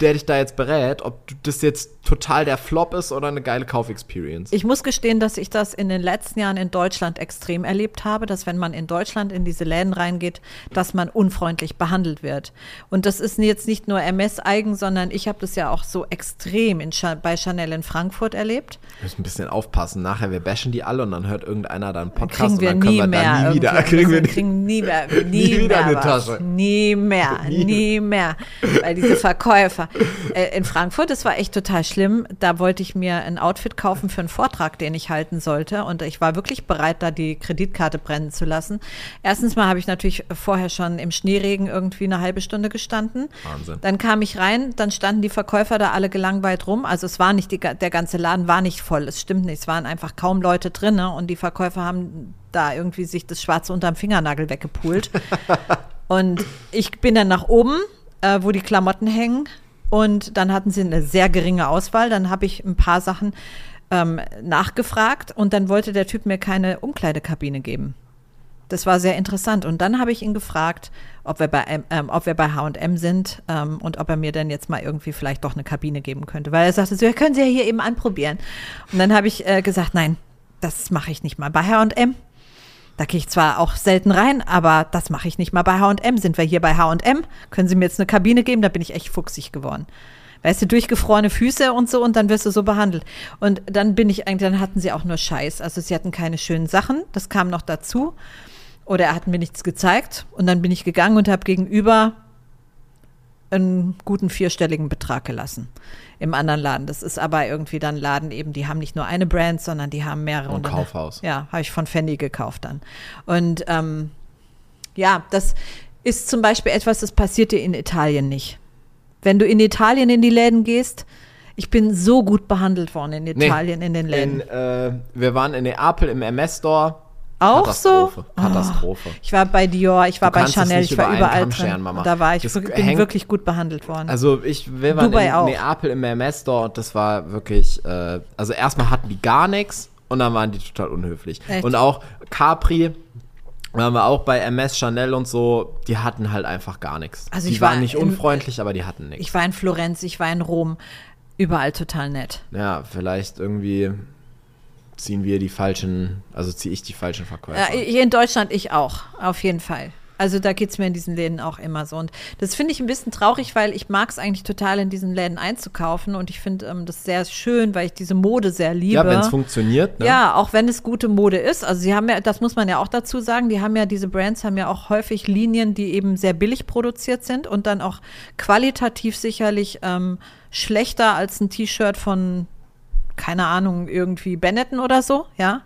der dich da jetzt berät, ob das jetzt total der Flop ist oder eine geile Kaufexperience.
Ich muss gestehen, dass ich das in den letzten Jahren in Deutschland extrem erlebt habe, dass wenn man in Deutschland in diese Läden reingeht, dass man unfreundlich behandelt wird. Und das ist jetzt nicht nur MS-eigen, sondern ich habe das ja auch so extrem in, bei Chanel in Frankfurt erlebt.
Wir müssen ein bisschen aufpassen. Nachher, wir bashen die alle und dann hört irgendeiner dann Podcast
kriegen wir
und dann
nie können wir
mehr
da nie wieder.
Kriegen wir
kriegen nie mehr, [laughs] nie, nie wieder mehr eine was. Tasche. Nie mehr, [laughs] nie. nie mehr. Weil diese Verkäufer, äh, in Frankfurt, das war echt total schlimm. Da wollte ich mir ein Outfit kaufen für einen Vortrag, den ich halten sollte. Und ich war wirklich bereit, da die Kreditkarte brennen zu lassen. Erstens mal habe ich natürlich vorher schon im Schneeregen irgendwie eine halbe Stunde gestanden. Wahnsinn. Dann kam ich rein, dann standen die Verkäufer da alle gelangweilt rum. Also es war nicht, die, der ganze Laden war nicht voll. Es stimmt nicht. Es waren einfach kaum Leute drin. Und die Verkäufer haben da irgendwie sich das Schwarze unterm Fingernagel weggepult. [laughs] und ich bin dann nach oben, äh, wo die Klamotten hängen und dann hatten sie eine sehr geringe Auswahl. Dann habe ich ein paar Sachen ähm, nachgefragt und dann wollte der Typ mir keine Umkleidekabine geben. Das war sehr interessant. Und dann habe ich ihn gefragt, ob wir bei, ähm, ob wir bei H&M sind ähm, und ob er mir dann jetzt mal irgendwie vielleicht doch eine Kabine geben könnte. Weil er sagte so, ja, können Sie ja hier eben anprobieren. Und dann habe ich äh, gesagt, nein, das mache ich nicht mal. Bei H&M da gehe ich zwar auch selten rein, aber das mache ich nicht mal bei HM. Sind wir hier bei HM? Können Sie mir jetzt eine Kabine geben? Da bin ich echt fuchsig geworden. Weißt du, durchgefrorene Füße und so und dann wirst du so behandelt. Und dann bin ich eigentlich, dann hatten sie auch nur Scheiß. Also sie hatten keine schönen Sachen, das kam noch dazu. Oder er hat mir nichts gezeigt und dann bin ich gegangen und habe gegenüber einen guten vierstelligen Betrag gelassen im anderen Laden. Das ist aber irgendwie dann Laden eben, die haben nicht nur eine Brand, sondern die haben mehrere.
Ein Kaufhaus.
Ja, habe ich von Fendi gekauft dann. Und ähm, ja, das ist zum Beispiel etwas, das passiert dir in Italien nicht. Wenn du in Italien in die Läden gehst, ich bin so gut behandelt worden in Italien in den Läden.
In, äh, wir waren in Neapel im MS-Store.
Auch
Katastrophe.
so?
Katastrophe.
Ich war bei Dior, ich war
Du
bei Chanel, ich war überall
scheren. Mama.
Da war ich,
Das
bin
hängt-
wirklich gut behandelt worden.
Also ich, wir waren
Dubai
in
auch.
Neapel im MS-Store und das war wirklich, äh, also erstmal hatten die gar nichts und dann waren die total unhöflich.
Echt?
Und auch Capri, waren wir auch bei MS, Chanel und so, die hatten halt einfach gar nichts.
Also
die
ich war
waren nicht
in-
unfreundlich, aber die hatten nichts.
ich war in Florenz, ich war in Rom, überall total nett.
Ja, vielleicht irgendwie ziehen wir die falschen, also ziehe ich die falschen Verkäufer.
Ja, hier in Deutschland ich auch, auf jeden Fall. Also da geht es mir in diesen Läden auch immer so. Und das finde ich ein bisschen traurig, weil ich mag es eigentlich total, in diesen Läden einzukaufen. Und ich finde ähm, das sehr schön, weil ich diese Mode sehr liebe.
ja, wenn es funktioniert, ne?
Ja, auch wenn es gute Mode ist. Also sie haben ja, das muss man ja auch dazu sagen, die haben ja, diese Brands haben ja auch häufig Linien, die eben sehr billig produziert sind und dann auch qualitativ sicherlich ähm, schlechter als ein T-Shirt von, keine Ahnung, irgendwie Benetton oder so, ja.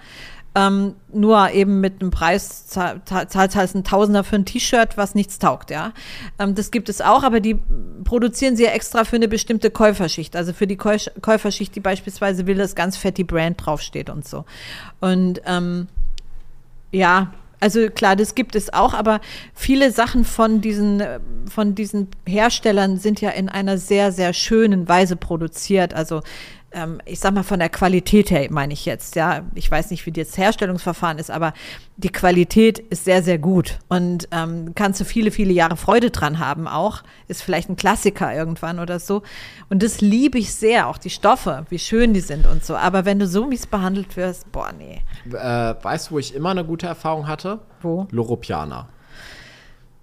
Ähm, nur eben mit einem Preis zahl- zahl- halt ein Tausender für ein T-Shirt, was nichts taugt, ja. Ähm, das gibt es auch, aber die produzieren sie ja extra für eine bestimmte Käuferschicht. Also für die Käu- Käuferschicht, die beispielsweise will, dass ganz fett die Brand draufsteht und so. Und ähm, ja, also klar, das gibt es auch, aber viele Sachen von diesen, von diesen Herstellern sind ja in einer sehr, sehr schönen Weise produziert. Also ähm, ich sag mal von der Qualität her meine ich jetzt, ja. Ich weiß nicht, wie das Herstellungsverfahren ist, aber die Qualität ist sehr, sehr gut. Und ähm, kannst du viele, viele Jahre Freude dran haben auch. Ist vielleicht ein Klassiker irgendwann oder so. Und das liebe ich sehr, auch die Stoffe, wie schön die sind und so. Aber wenn du so mies behandelt wirst, boah, nee.
Äh, weißt du, wo ich immer eine gute Erfahrung hatte?
Wo?
Loropiana.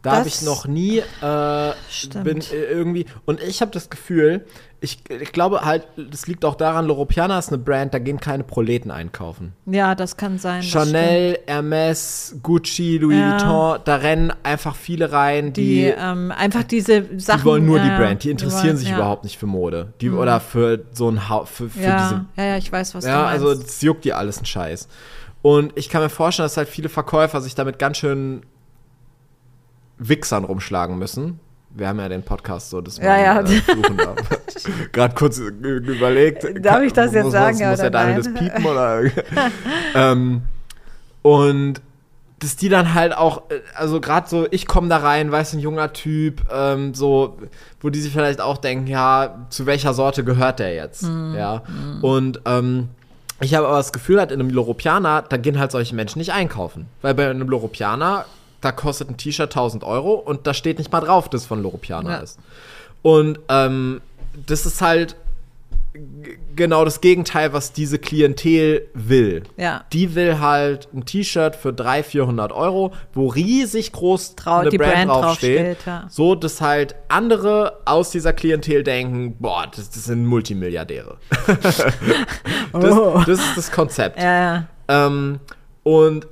Da habe ich noch nie äh,
Stimmt.
bin äh, irgendwie und ich habe das Gefühl, ich, ich glaube halt, das liegt auch daran, Loropiana ist eine Brand, da gehen keine Proleten einkaufen.
Ja, das kann sein.
Chanel, Hermes, Gucci, Louis
Ja.
Vuitton, da rennen einfach viele rein,
die,
die,
ähm, einfach diese Sachen.
die wollen nur
ja,
die
ja,
Brand, die interessieren
wollen-
sich
ja.
überhaupt nicht für Mode. Die, Oder für so ein Haus, für, für
Ja,
diese
ja, ja, ich weiß, was
ja,
du meinst.
also das juckt die alles einen Scheiß. Und ich kann mir vorstellen, dass halt viele Verkäufer sich damit ganz schön Wichsern rumschlagen müssen. Wir haben ja den Podcast so, dass
Ja, ja.
Äh, fluchen darf. [laughs] Gerade kurz äh, überlegt.
Darf ich das jetzt
muss,
sagen,
Muss,
ja
muss
oder
Daniel das piepen [laughs] oder? ähm, und dass die dann halt auch, äh, also gerade so, ich komme da rein, weiß ein junger Typ, ähm, so, wo die sich vielleicht auch denken, ja, zu welcher Sorte gehört der jetzt?
Mhm.
Ja. Und ähm, ich habe aber das Gefühl, halt in einem Loropiana, da gehen halt solche Menschen nicht einkaufen. Weil bei einem Loropiana, da kostet ein T-Shirt 1000 Euro und da steht nicht mal drauf, dass es von Loropiana
Ja.
ist. Und ähm, das ist halt genau das Gegenteil, was diese Klientel will.
Ja.
Die will halt ein T-Shirt für 300, 400 Euro, wo riesig groß
Trau-
eine
die
Brand,
Brand
draufsteht.
draufsteht, ja.
So, dass halt andere aus dieser Klientel denken, boah, das, das sind Multimilliardäre. [laughs] das, [laughs]
Oh.
das ist das Konzept.
Ja, ja.
Ähm, und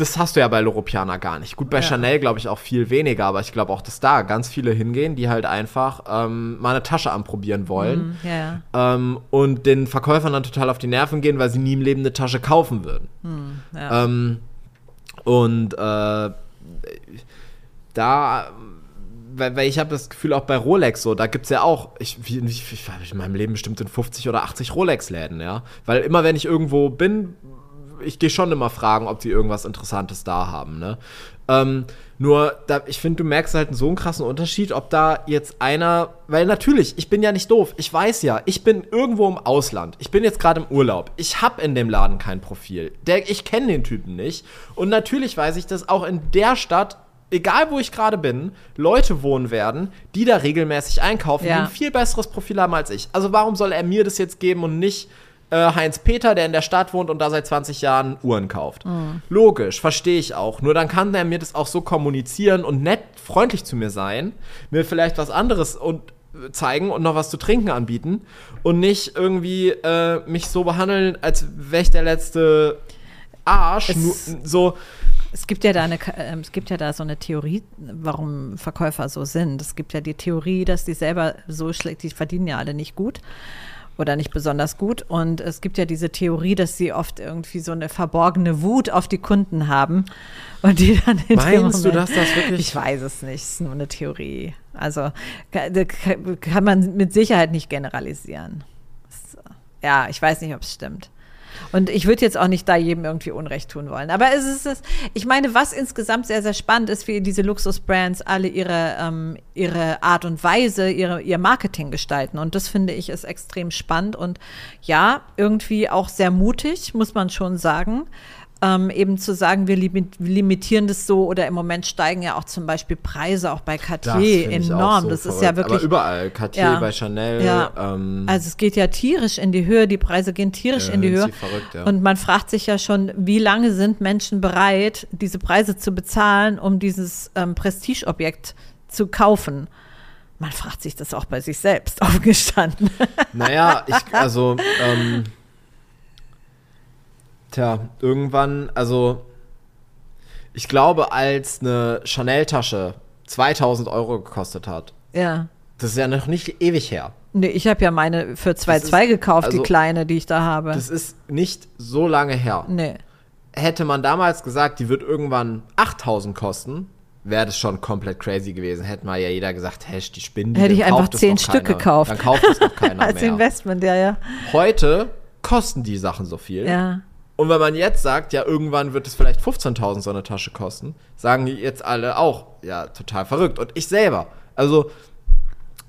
das hast du ja bei Loropiana gar nicht. Gut, bei
Ja.
Chanel glaube ich auch viel weniger, aber ich glaube auch, dass da ganz viele hingehen, die halt einfach ähm, mal eine Tasche anprobieren wollen.
Ja, ja.
Ähm, und den Verkäufern dann total auf die Nerven gehen, weil sie nie im Leben eine Tasche kaufen würden.
ja.
Ähm, und äh, da, weil, weil ich habe das Gefühl, auch bei Rolex so, da gibt es ja auch, ich, wie, wie, ich war in meinem Leben bestimmt in 50 oder 80 Rolex-Läden, ja. Weil immer, wenn ich irgendwo bin, ich gehe schon immer fragen, ob die irgendwas Interessantes da haben, ne? Ähm, nur, da, ich finde, du merkst halt so einen krassen Unterschied, ob da jetzt einer, weil natürlich, ich bin ja nicht doof. Ich weiß ja, ich bin irgendwo im Ausland. Ich bin jetzt gerade im Urlaub. Ich habe in dem Laden kein Profil. Der, ich kenne den Typen nicht. Und natürlich weiß ich, dass auch in der Stadt, egal wo ich gerade bin, Leute wohnen werden, die da regelmäßig einkaufen,
Ja.
die ein viel besseres Profil haben als ich. Also warum soll er mir das jetzt geben und nicht äh, Heinz Peter, der in der Stadt wohnt und da seit 20 Jahren Uhren kauft. Logisch, verstehe ich auch. Nur dann kann er mir das auch so kommunizieren und nett, freundlich zu mir sein, mir vielleicht was anderes und äh, zeigen und noch was zu trinken anbieten und nicht irgendwie äh, mich so behandeln, als wäre ich der letzte Arsch.
Es-
Nur, so,
Es gibt ja da eine, ähm, es gibt ja da so eine Theorie, warum Verkäufer so sind. Es gibt ja die Theorie, dass die selber so schlecht, die verdienen ja alle nicht gut. Oder nicht besonders gut. Und es gibt ja diese Theorie, dass sie oft irgendwie so eine verborgene Wut auf die Kunden haben. Und die dann in
Meinst du, dass das wirklich.
Ich weiß es nicht, es ist nur eine Theorie. Also kann man mit Sicherheit nicht generalisieren. Ja, ich weiß nicht, ob es stimmt. Und ich würde jetzt auch nicht da jedem irgendwie Unrecht tun wollen. Aber es ist, es, ich meine, was insgesamt sehr, sehr spannend ist, wie diese Luxusbrands alle ihre, ähm, ihre Art und Weise, ihre, ihr Marketing gestalten. Und das finde ich ist extrem spannend und ja, irgendwie auch sehr mutig, muss man schon sagen ähm, eben zu sagen, wir limitieren das so oder im Moment steigen ja auch zum Beispiel Preise auch bei Cartier enorm.
So
das verrückt. ist ja wirklich.
Aber überall, Cartier ja, bei Chanel.
Ja. Ähm, also es geht ja tierisch in die Höhe, die Preise gehen tierisch ja, in die Höhe.
Verrückt, ja.
Und man fragt sich ja schon, wie lange sind Menschen bereit, diese Preise zu bezahlen, um dieses ähm, Prestigeobjekt zu kaufen? Man fragt sich das auch bei sich selbst [laughs] aufgestanden.
Naja, ich, also ähm, Tja, irgendwann, also ich glaube, als eine Chanel-Tasche 2000 Euro gekostet hat,
ja.
das ist ja noch nicht ewig her.
Nee, ich habe ja meine für 2,2 gekauft, also, die kleine, die ich da habe.
Das ist nicht so lange her.
Nee.
Hätte man damals gesagt, die wird irgendwann 8000 kosten, wäre das schon komplett crazy gewesen. Hätte mal ja jeder gesagt, hey, die spinnen.
Hätte ich einfach 10 Stück keiner. gekauft.
Dann kauft es noch [laughs] keiner
Als mehr. Als Investment, ja, ja.
Heute kosten die Sachen so viel.
Ja.
Und wenn man jetzt sagt, ja, irgendwann wird es vielleicht 15.000 so eine Tasche kosten, sagen die jetzt alle auch, ja, total verrückt. Und ich selber. Also,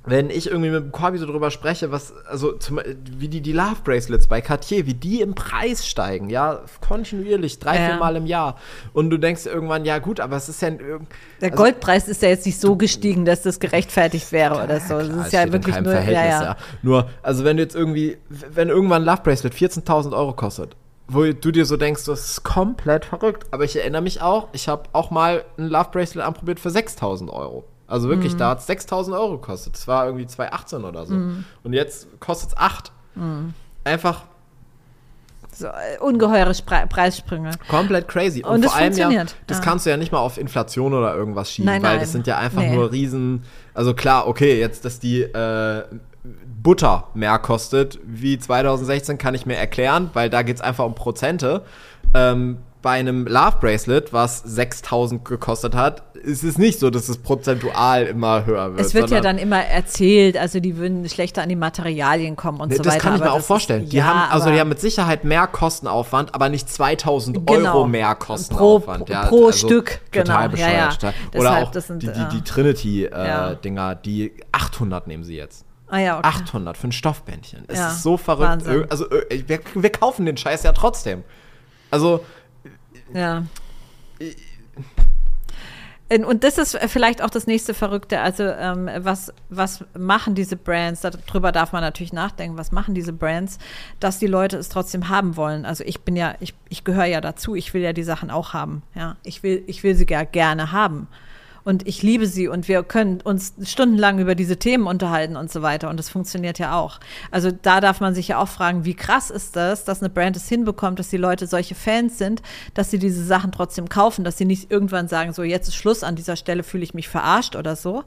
wenn ich irgendwie mit dem Corby so drüber spreche, was, also zum, wie die, die Love Bracelets bei Cartier, wie die im Preis steigen, ja, kontinuierlich, drei, ja. vier Mal im Jahr. Und du denkst irgendwann, ja gut, aber es ist ja.
Der also, Goldpreis ist ja jetzt nicht so gestiegen, dass das gerechtfertigt wäre oder so.
Klar,
das ist ja wirklich nur. Ja,
ja. Nur, also wenn du jetzt irgendwie, wenn irgendwann ein Love Bracelet 14.000 Euro kostet, wo du dir so denkst, das ist komplett verrückt. Aber ich erinnere mich auch, ich habe auch mal ein Love Bracelet anprobiert für 6000 Euro. Also wirklich, mhm. da hat es 6000 Euro gekostet. Das war irgendwie 2018 oder so. Mhm. Und jetzt kostet es 8. Mhm. Einfach.
So, äh, ungeheure Spre Preissprünge.
Komplett crazy. Und, Und vor allem ja, das ja. kannst du ja nicht mal auf Inflation oder irgendwas schieben, nein, weil nein. das sind ja einfach nee. nur riesen. Also klar, okay, jetzt, dass die äh, Butter mehr kostet wie 2016, kann ich mir erklären, weil da geht es einfach um Prozente. Ähm, bei einem Love Bracelet, was 6000 gekostet hat, ist es nicht so, dass es prozentual immer höher wird.
Es wird ja dann immer erzählt, also die würden schlechter an die Materialien kommen und
ne,
so
das
weiter.
Das kann ich mir auch vorstellen. Ist, die ja, haben, also die haben mit Sicherheit mehr Kostenaufwand, aber nicht 2000 genau. Euro mehr Kostenaufwand.
Pro, ja, pro also Stück,
total
genau.
bescheuert. Ja. Oder Deshalb, auch sind, die, die, die Trinity-Dinger, äh, die 800 nehmen sie jetzt.
Ah ja, okay.
800 für ein Stoffbändchen. Es ja, ist so verrückt. Wahnsinn. Also wir, wir, kaufen den Scheiß ja trotzdem. Also
ja. Und das ist vielleicht auch das nächste Verrückte. Also, ähm, was, was machen diese Brands? Darüber darf man natürlich nachdenken. Was machen diese Brands, dass die Leute es trotzdem haben wollen? Also, ich bin ja, ich, ich gehöre ja dazu. Ich will ja die Sachen auch haben. Ja, ich will, ich will sie ja gerne haben und ich liebe sie und wir können uns stundenlang über diese Themen unterhalten und so weiter und das funktioniert ja auch. Also da darf man sich ja auch fragen, wie krass ist das, dass eine Brand es hinbekommt, dass die Leute solche Fans sind, dass sie diese Sachen trotzdem kaufen, dass sie nicht irgendwann sagen, so jetzt ist Schluss, an dieser Stelle fühle ich mich verarscht oder so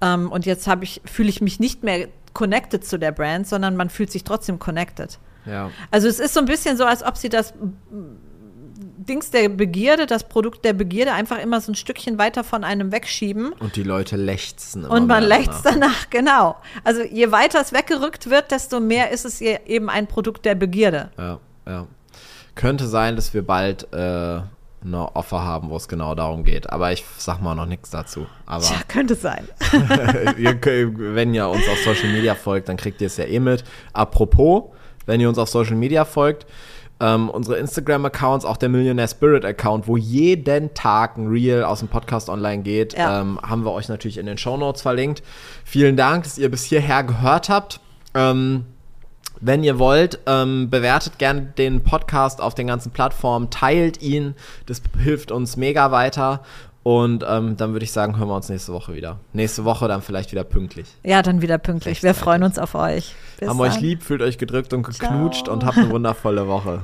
ähm, und jetzt habe ich fühle ich mich nicht mehr connected zu der Brand, sondern man fühlt sich trotzdem connected.
Ja.
Also es ist so ein bisschen so, als ob sie das Dings der Begierde, das Produkt der Begierde einfach immer so ein Stückchen weiter von einem wegschieben.
Und die Leute lechzen.
und man lechzt danach, genau. Also je weiter es weggerückt wird, desto mehr ist es eben ein Produkt der Begierde.
Ja, ja. Könnte sein, dass wir bald äh, eine Offer haben, wo es genau darum geht. Aber ich sag mal noch nichts dazu. Aber
Tja, könnte sein. [laughs]
wenn ihr uns auf Social Media folgt, dann kriegt ihr es ja eh mit. Apropos, wenn ihr uns auf Social Media folgt, ähm, unsere Instagram-Accounts, auch der Millionaire Spirit-Account, wo jeden Tag ein Reel aus dem Podcast online geht, ja. ähm, haben wir euch natürlich in den Show Notes verlinkt. Vielen Dank, dass ihr bis hierher gehört habt. Ähm, wenn ihr wollt, ähm, bewertet gerne den Podcast auf den ganzen Plattformen, teilt ihn, das hilft uns mega weiter. Und ähm, dann würde ich sagen, hören wir uns nächste Woche wieder. Nächste Woche dann vielleicht wieder pünktlich.
Ja, dann wieder pünktlich. Wir freuen uns auf euch.
Bis Haben dann. euch lieb, fühlt euch gedrückt und geknutscht Ciao. und habt eine wundervolle Woche.